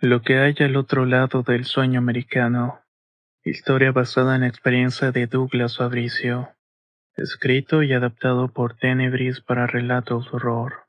Lo que hay al otro lado del sueño americano. Historia basada en la experiencia de Douglas Fabricio. Escrito y adaptado por Tenebris para relatos horror.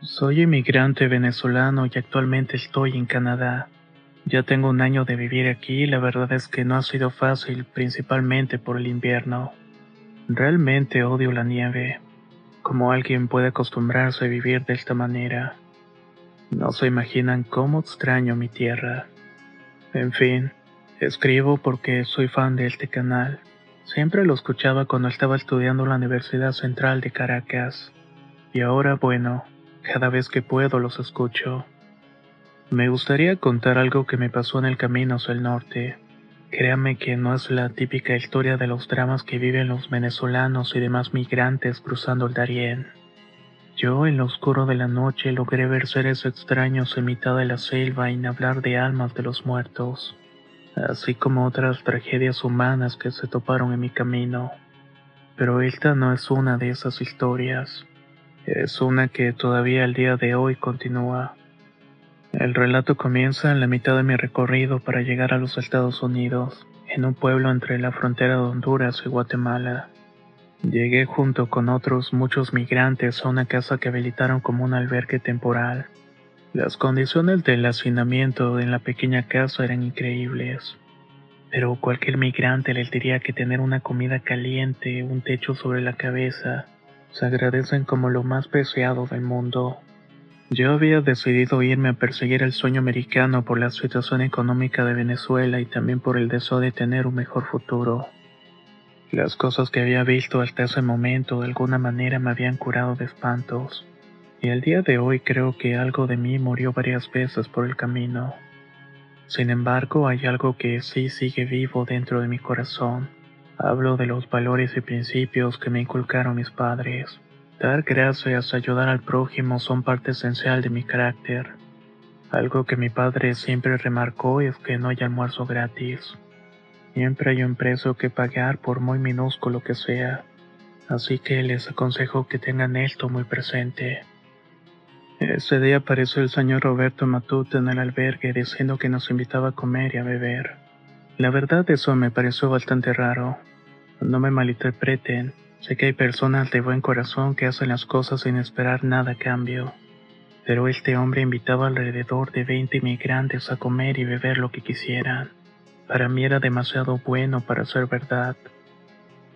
Soy inmigrante venezolano y actualmente estoy en Canadá. Ya tengo un año de vivir aquí y la verdad es que no ha sido fácil, principalmente por el invierno. Realmente odio la nieve. Como alguien puede acostumbrarse a vivir de esta manera. No se imaginan cómo extraño mi tierra. En fin, escribo porque soy fan de este canal. Siempre lo escuchaba cuando estaba estudiando en la Universidad Central de Caracas. Y ahora, bueno, cada vez que puedo los escucho. Me gustaría contar algo que me pasó en el camino hacia el norte. Créame que no es la típica historia de los dramas que viven los venezolanos y demás migrantes cruzando el Darién. Yo, en lo oscuro de la noche, logré ver seres extraños en mitad de la selva y hablar de almas de los muertos, así como otras tragedias humanas que se toparon en mi camino. Pero esta no es una de esas historias. Es una que todavía al día de hoy continúa. El relato comienza en la mitad de mi recorrido para llegar a los Estados Unidos, en un pueblo entre la frontera de Honduras y Guatemala. Llegué junto con otros muchos migrantes a una casa que habilitaron como un albergue temporal. Las condiciones del hacinamiento en la pequeña casa eran increíbles, pero cualquier migrante les diría que tener una comida caliente, un techo sobre la cabeza, se agradecen como lo más preciado del mundo. Yo había decidido irme a perseguir el sueño americano por la situación económica de Venezuela y también por el deseo de tener un mejor futuro. Las cosas que había visto hasta ese momento de alguna manera me habían curado de espantos, y el día de hoy creo que algo de mí murió varias veces por el camino. Sin embargo, hay algo que sí sigue vivo dentro de mi corazón Hablo de los valores y principios que me inculcaron mis padres. Dar gracias, ayudar al prójimo son parte esencial de mi carácter. Algo que mi padre siempre remarcó es que no hay almuerzo gratis. Siempre hay un precio que pagar por muy minúsculo que sea. Así que les aconsejo que tengan esto muy presente. Ese día apareció el señor Roberto Matute en el albergue diciendo que nos invitaba a comer y a beber. La verdad eso me pareció bastante raro. No me malinterpreten, sé que hay personas de buen corazón que hacen las cosas sin esperar nada a cambio. Pero este hombre invitaba alrededor de 20 inmigrantes a comer y beber lo que quisieran. Para mí era demasiado bueno para ser verdad.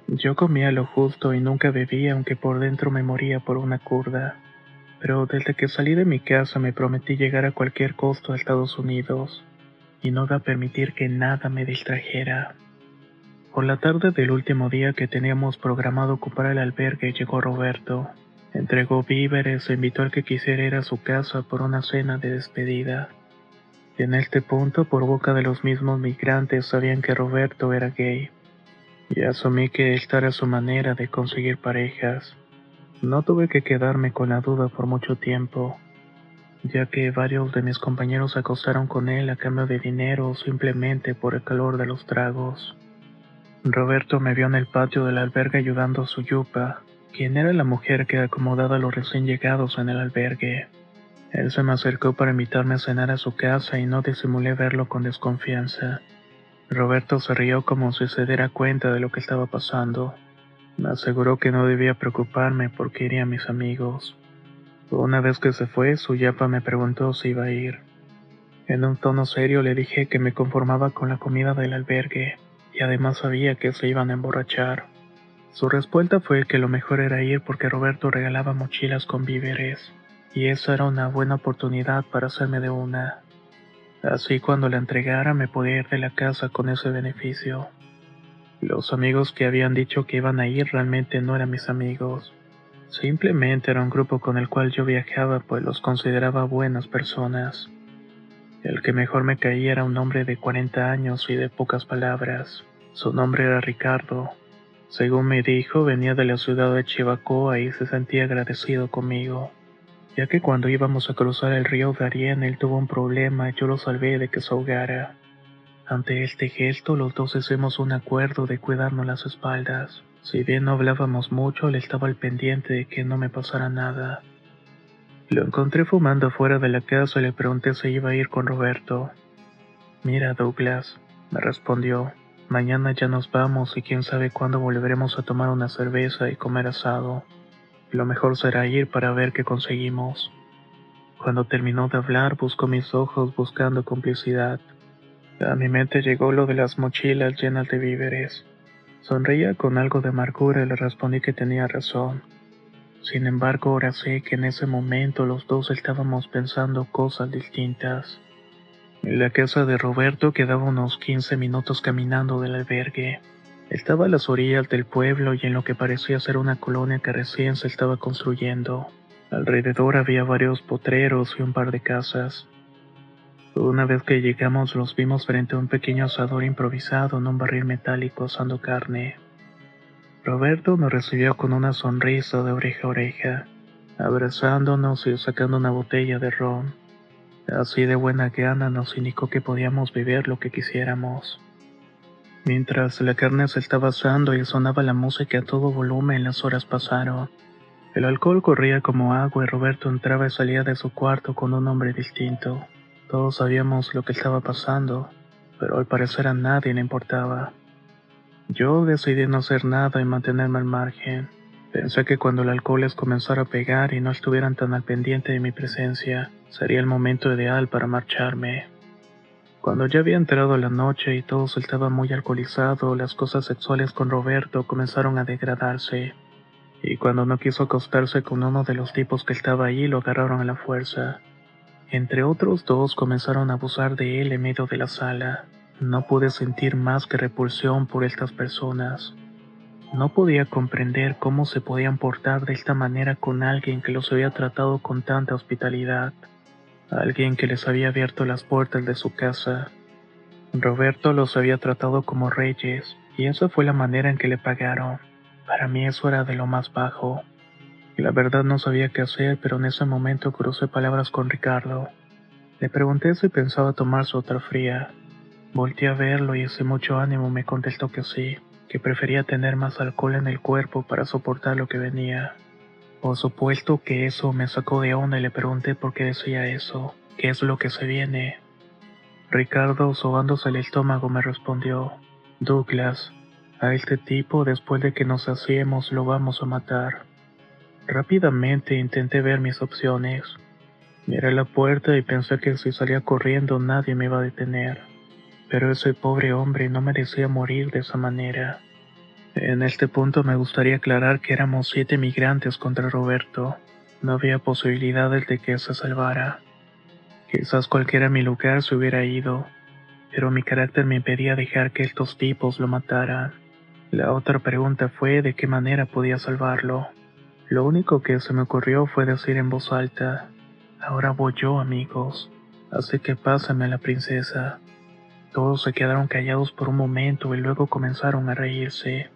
Yo comía lo justo y nunca bebía aunque por dentro me moría por una curda. Pero desde que salí de mi casa me prometí llegar a cualquier costo a Estados Unidos y no iba a permitir que nada me distrajera. Por la tarde del último día que teníamos programado ocupar el albergue llegó Roberto. Entregó víveres e invitó al que quisiera ir a su casa por una cena de despedida. Y en este punto, por boca de los mismos migrantes, sabían que Roberto era gay. Y asumí que esta era su manera de conseguir parejas. No tuve que quedarme con la duda por mucho tiempo, ya que varios de mis compañeros se acostaron con él a cambio de dinero o simplemente por el calor de los tragos. Roberto me vio en el patio del albergue ayudando a su yupa, quien era la mujer que acomodaba a los recién llegados en el albergue. Él se me acercó para invitarme a cenar a su casa y no disimulé verlo con desconfianza. Roberto se rió como si se diera cuenta de lo que estaba pasando. Me aseguró que no debía preocuparme porque iría a mis amigos. Una vez que se fue, su yapa me preguntó si iba a ir. En un tono serio le dije que me conformaba con la comida del albergue y además sabía que se iban a emborrachar. Su respuesta fue que lo mejor era ir porque Roberto regalaba mochilas con víveres, y esa era una buena oportunidad para hacerme de una. Así cuando la entregara me podía ir de la casa con ese beneficio. Los amigos que habían dicho que iban a ir realmente no eran mis amigos. Simplemente era un grupo con el cual yo viajaba, pues los consideraba buenas personas. El que mejor me caía era un hombre de 40 años y de pocas palabras. Su nombre era Ricardo. Según me dijo, venía de la ciudad de Chivacoa y se sentía agradecido conmigo, ya que cuando íbamos a cruzar el río Darien él tuvo un problema y yo lo salvé de que se ahogara. Ante este gesto los dos hicimos un acuerdo de cuidarnos las espaldas. Si bien no hablábamos mucho, él estaba al pendiente de que no me pasara nada. Lo encontré fumando fuera de la casa y le pregunté si iba a ir con Roberto. Mira, Douglas, me respondió, mañana ya nos vamos y quién sabe cuándo volveremos a tomar una cerveza y comer asado. Lo mejor será ir para ver qué conseguimos. Cuando terminó de hablar, buscó mis ojos buscando complicidad. A mi mente llegó lo de las mochilas llenas de víveres. Sonreía con algo de amargura y le respondí que tenía razón. Sin embargo, ahora sé que en ese momento los dos estábamos pensando cosas distintas. La casa de Roberto quedaba unos 15 minutos caminando del albergue. Estaba a las orillas del pueblo y en lo que parecía ser una colonia que recién se estaba construyendo. Alrededor había varios potreros y un par de casas. Una vez que llegamos los vimos frente a un pequeño asador improvisado en un barril metálico asando carne. Roberto nos recibió con una sonrisa de oreja a oreja, abrazándonos y sacando una botella de ron. Así de buena gana nos indicó que podíamos beber lo que quisiéramos. Mientras la carne se estaba asando y sonaba la música a todo volumen, las horas pasaron. El alcohol corría como agua y Roberto entraba y salía de su cuarto con un hombre distinto. Todos sabíamos lo que estaba pasando, pero al parecer a nadie le importaba. Yo decidí no hacer nada y mantenerme al margen. Pensé que cuando el alcohol les comenzara a pegar y no estuvieran tan al pendiente de mi presencia, sería el momento ideal para marcharme. Cuando ya había entrado la noche y todos estaban muy alcoholizados, las cosas sexuales con Roberto comenzaron a degradarse. Y cuando no quiso acostarse con uno de los tipos que estaba ahí, lo agarraron a la fuerza. Entre otros dos comenzaron a abusar de él en medio de la sala. No pude sentir más que repulsión por estas personas. No podía comprender cómo se podían portar de esta manera con alguien que los había tratado con tanta hospitalidad, alguien que les había abierto las puertas de su casa. Roberto los había tratado como reyes, y esa fue la manera en que le pagaron. Para mí eso era de lo más bajo. La verdad no sabía qué hacer, pero en ese momento crucé palabras con Ricardo. Le pregunté si pensaba tomar su otra fría. Volté a verlo y ese mucho ánimo me contestó que sí, que prefería tener más alcohol en el cuerpo para soportar lo que venía. Por supuesto que eso me sacó de onda y le pregunté por qué decía eso, qué es lo que se viene. Ricardo, sobándose el estómago, me respondió, Douglas, a este tipo después de que nos hacemos lo vamos a matar. Rápidamente intenté ver mis opciones. Miré la puerta y pensé que si salía corriendo nadie me iba a detener pero ese pobre hombre no merecía morir de esa manera. En este punto me gustaría aclarar que éramos siete migrantes contra Roberto. No había posibilidades de que se salvara. Quizás cualquiera en mi lugar se hubiera ido, pero mi carácter me impedía dejar que estos tipos lo mataran. La otra pregunta fue de qué manera podía salvarlo. Lo único que se me ocurrió fue decir en voz alta, ahora voy yo amigos, así que pásame a la princesa. Todos se quedaron callados por un momento y luego comenzaron a reírse.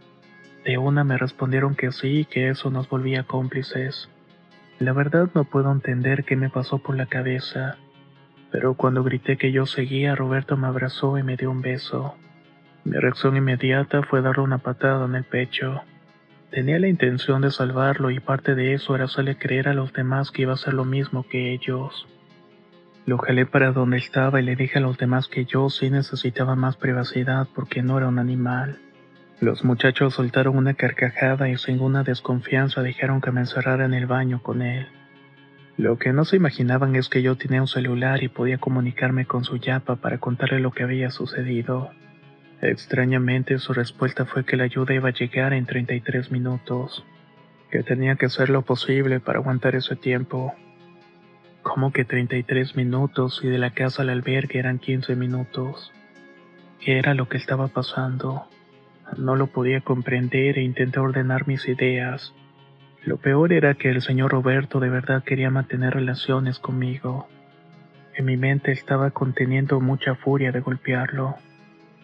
De una me respondieron que sí, que eso nos volvía cómplices. La verdad no puedo entender qué me pasó por la cabeza, pero cuando grité que yo seguía, Roberto me abrazó y me dio un beso. Mi reacción inmediata fue darle una patada en el pecho. Tenía la intención de salvarlo y parte de eso era hacerle creer a los demás que iba a hacer lo mismo que ellos. Lo jalé para donde estaba y le dije a los demás que yo sí necesitaba más privacidad porque no era un animal. Los muchachos soltaron una carcajada y sin ninguna desconfianza dijeron que me encerrara en el baño con él. Lo que no se imaginaban es que yo tenía un celular y podía comunicarme con su yapa para contarle lo que había sucedido. Extrañamente su respuesta fue que la ayuda iba a llegar en 33 minutos, que tenía que hacer lo posible para aguantar ese tiempo. Como que 33 minutos y de la casa al albergue eran 15 minutos? ¿Qué era lo que estaba pasando? No lo podía comprender e intenté ordenar mis ideas. Lo peor era que el señor Roberto de verdad quería mantener relaciones conmigo. En mi mente estaba conteniendo mucha furia de golpearlo,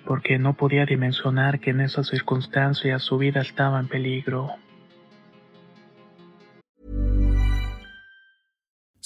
porque no podía dimensionar que en esas circunstancias su vida estaba en peligro.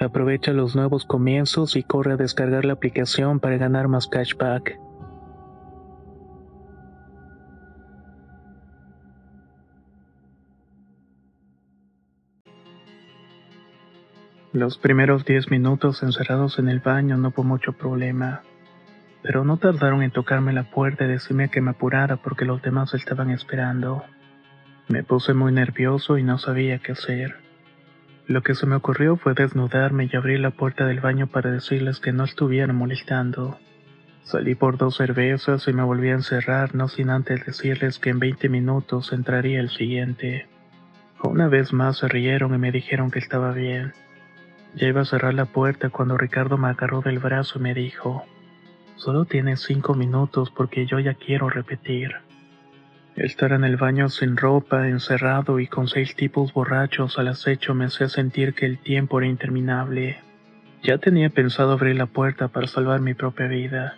Aprovecha los nuevos comienzos y corre a descargar la aplicación para ganar más cashback. Los primeros 10 minutos encerrados en el baño no fue mucho problema, pero no tardaron en tocarme la puerta y decirme que me apurara porque los demás estaban esperando. Me puse muy nervioso y no sabía qué hacer. Lo que se me ocurrió fue desnudarme y abrir la puerta del baño para decirles que no estuvieran molestando. Salí por dos cervezas y me volví a encerrar, no sin antes decirles que en 20 minutos entraría el siguiente. Una vez más se rieron y me dijeron que estaba bien. Ya iba a cerrar la puerta cuando Ricardo me agarró del brazo y me dijo, solo tienes cinco minutos porque yo ya quiero repetir. Estar en el baño sin ropa, encerrado y con seis tipos borrachos al acecho me hacía sentir que el tiempo era interminable. Ya tenía pensado abrir la puerta para salvar mi propia vida,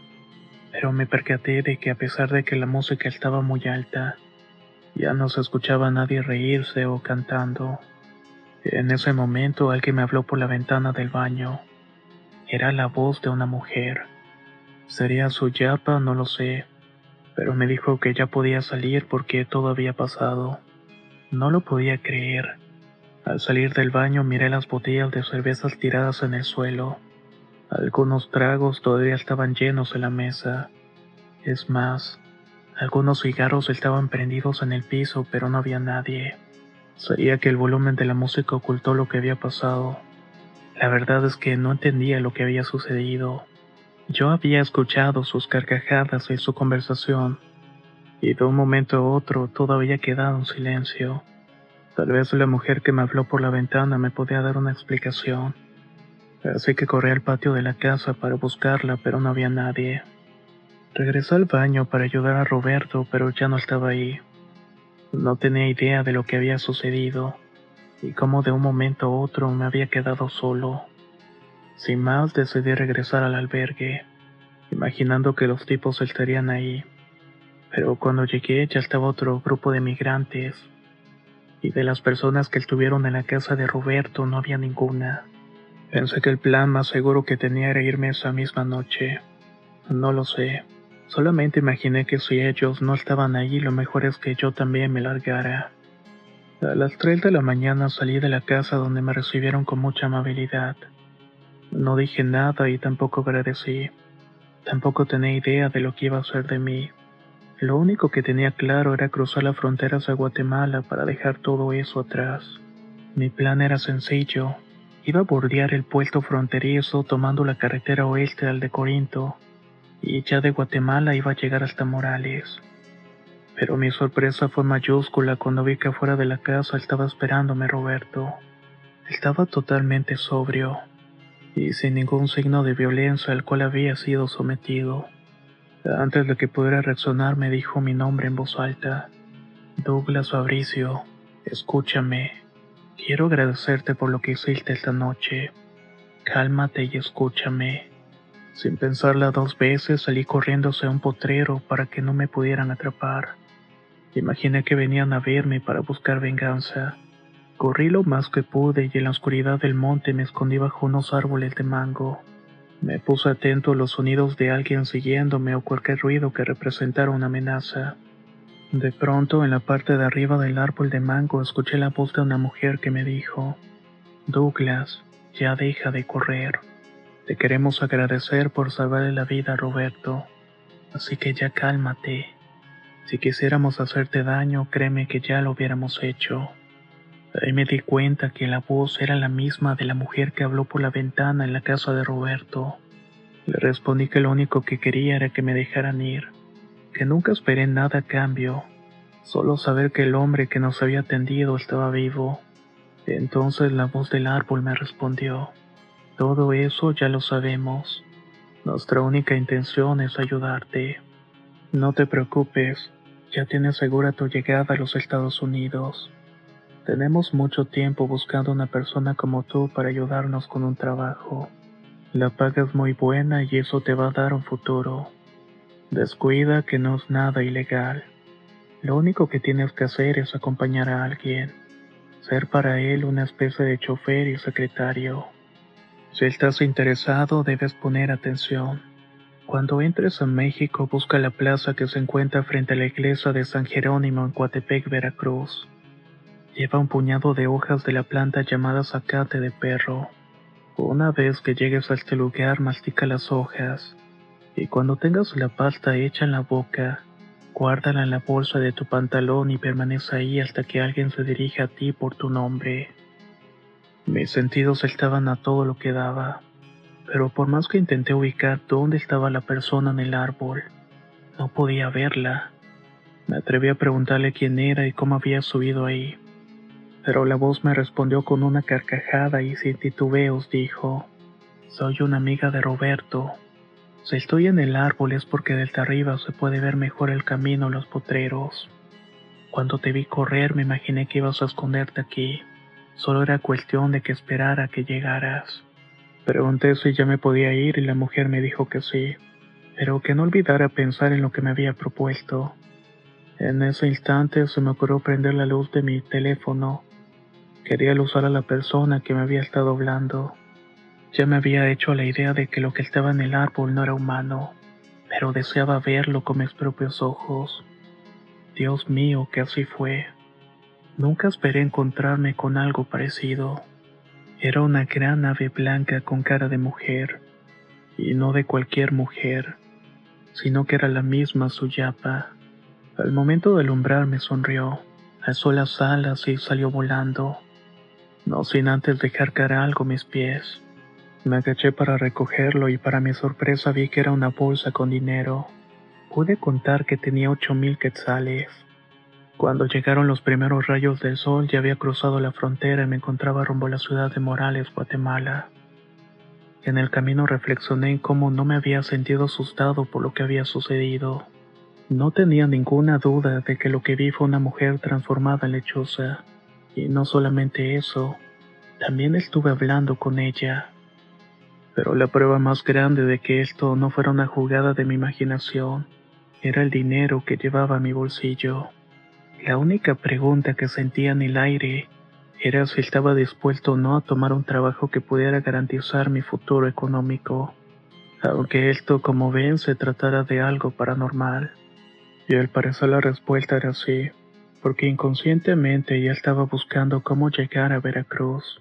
pero me percaté de que a pesar de que la música estaba muy alta, ya no se escuchaba a nadie reírse o cantando. En ese momento alguien me habló por la ventana del baño. Era la voz de una mujer. ¿Sería su yapa? No lo sé pero me dijo que ya podía salir porque todo había pasado. No lo podía creer. Al salir del baño miré las botellas de cervezas tiradas en el suelo. Algunos tragos todavía estaban llenos en la mesa. Es más, algunos cigarros estaban prendidos en el piso, pero no había nadie. Sabía que el volumen de la música ocultó lo que había pasado, La verdad es que no entendía lo que había sucedido. Yo había escuchado sus carcajadas y su conversación, y de un momento a otro todo había quedado en silencio. Tal vez la mujer que me habló por la ventana me podía dar una explicación. Así que corrí al patio de la casa para buscarla, pero no había nadie. Regresé al baño para ayudar a Roberto, pero ya no estaba ahí. No tenía idea de lo que había sucedido y cómo de un momento a otro me había quedado solo. Sin más decidí regresar al albergue, imaginando que los tipos estarían ahí. Pero cuando llegué ya estaba otro grupo de migrantes y de las personas que estuvieron en la casa de Roberto no había ninguna. Pensé que el plan más seguro que tenía era irme esa misma noche. No lo sé. Solamente imaginé que si ellos no estaban allí, lo mejor es que yo también me largara. A las 3 de la mañana salí de la casa donde me recibieron con mucha amabilidad. No dije nada y tampoco agradecí. Tampoco tenía idea de lo que iba a ser de mí. Lo único que tenía claro era cruzar las fronteras a Guatemala para dejar todo eso atrás. Mi plan era sencillo. Iba a bordear el puerto fronterizo tomando la carretera oeste al de Corinto, y ya de Guatemala iba a llegar hasta Morales. Pero mi sorpresa fue mayúscula cuando vi que afuera de la casa estaba esperándome Roberto. Estaba totalmente sobrio y sin ningún signo de violencia al cual había sido sometido. Antes de que pudiera reaccionar me dijo mi nombre en voz alta. Douglas Fabricio, escúchame. Quiero agradecerte por lo que hiciste esta noche. Cálmate y escúchame. Sin pensarla dos veces salí corriendo hacia un potrero para que no me pudieran atrapar. Imaginé que venían a verme para buscar venganza. Corrí lo más que pude y en la oscuridad del monte me escondí bajo unos árboles de mango. Me puse atento a los sonidos de alguien siguiéndome o cualquier ruido que representara una amenaza. De pronto, en la parte de arriba del árbol de mango, escuché la voz de una mujer que me dijo, Douglas, ya deja de correr. Te queremos agradecer por salvarle la vida a Roberto. Así que ya cálmate. Si quisiéramos hacerte daño, créeme que ya lo hubiéramos hecho. Ahí me di cuenta que la voz era la misma de la mujer que habló por la ventana en la casa de Roberto. Le respondí que lo único que quería era que me dejaran ir, que nunca esperé nada a cambio, solo saber que el hombre que nos había atendido estaba vivo. Entonces la voz del árbol me respondió, todo eso ya lo sabemos. Nuestra única intención es ayudarte. No te preocupes, ya tienes segura tu llegada a los Estados Unidos. Tenemos mucho tiempo buscando una persona como tú para ayudarnos con un trabajo. La paga es muy buena y eso te va a dar un futuro. Descuida que no es nada ilegal. Lo único que tienes que hacer es acompañar a alguien. Ser para él una especie de chofer y secretario. Si estás interesado debes poner atención. Cuando entres a México busca la plaza que se encuentra frente a la iglesia de San Jerónimo en Coatepec, Veracruz. Lleva un puñado de hojas de la planta llamada zacate de perro. Una vez que llegues a este lugar, mastica las hojas. Y cuando tengas la pasta hecha en la boca, guárdala en la bolsa de tu pantalón y permanece ahí hasta que alguien se dirija a ti por tu nombre. Mis sentidos estaban a todo lo que daba, pero por más que intenté ubicar dónde estaba la persona en el árbol, no podía verla. Me atreví a preguntarle quién era y cómo había subido ahí pero la voz me respondió con una carcajada y sin titubeos dijo, Soy una amiga de Roberto. Si estoy en el árbol es porque desde arriba se puede ver mejor el camino a los potreros. Cuando te vi correr me imaginé que ibas a esconderte aquí. Solo era cuestión de que esperara que llegaras. Pregunté si ya me podía ir y la mujer me dijo que sí, pero que no olvidara pensar en lo que me había propuesto. En ese instante se me ocurrió prender la luz de mi teléfono Quería usar a la persona que me había estado hablando. Ya me había hecho la idea de que lo que estaba en el árbol no era humano, pero deseaba verlo con mis propios ojos. Dios mío, que así fue. Nunca esperé encontrarme con algo parecido. Era una gran ave blanca con cara de mujer, y no de cualquier mujer, sino que era la misma Suyapa. Al momento de alumbrarme sonrió, alzó las alas y salió volando no sin antes dejar caer algo mis pies. Me agaché para recogerlo y para mi sorpresa vi que era una bolsa con dinero. Pude contar que tenía ocho mil quetzales. Cuando llegaron los primeros rayos del sol ya había cruzado la frontera y me encontraba rumbo a la ciudad de Morales, Guatemala. En el camino reflexioné en cómo no me había sentido asustado por lo que había sucedido. No tenía ninguna duda de que lo que vi fue una mujer transformada en lechosa. Y no solamente eso, también estuve hablando con ella. Pero la prueba más grande de que esto no fuera una jugada de mi imaginación era el dinero que llevaba a mi bolsillo. La única pregunta que sentía en el aire era si estaba dispuesto o no a tomar un trabajo que pudiera garantizar mi futuro económico, aunque esto, como ven, se tratara de algo paranormal. Y al parecer la respuesta era sí, porque inconscientemente ya estaba buscando cómo llegar a Veracruz.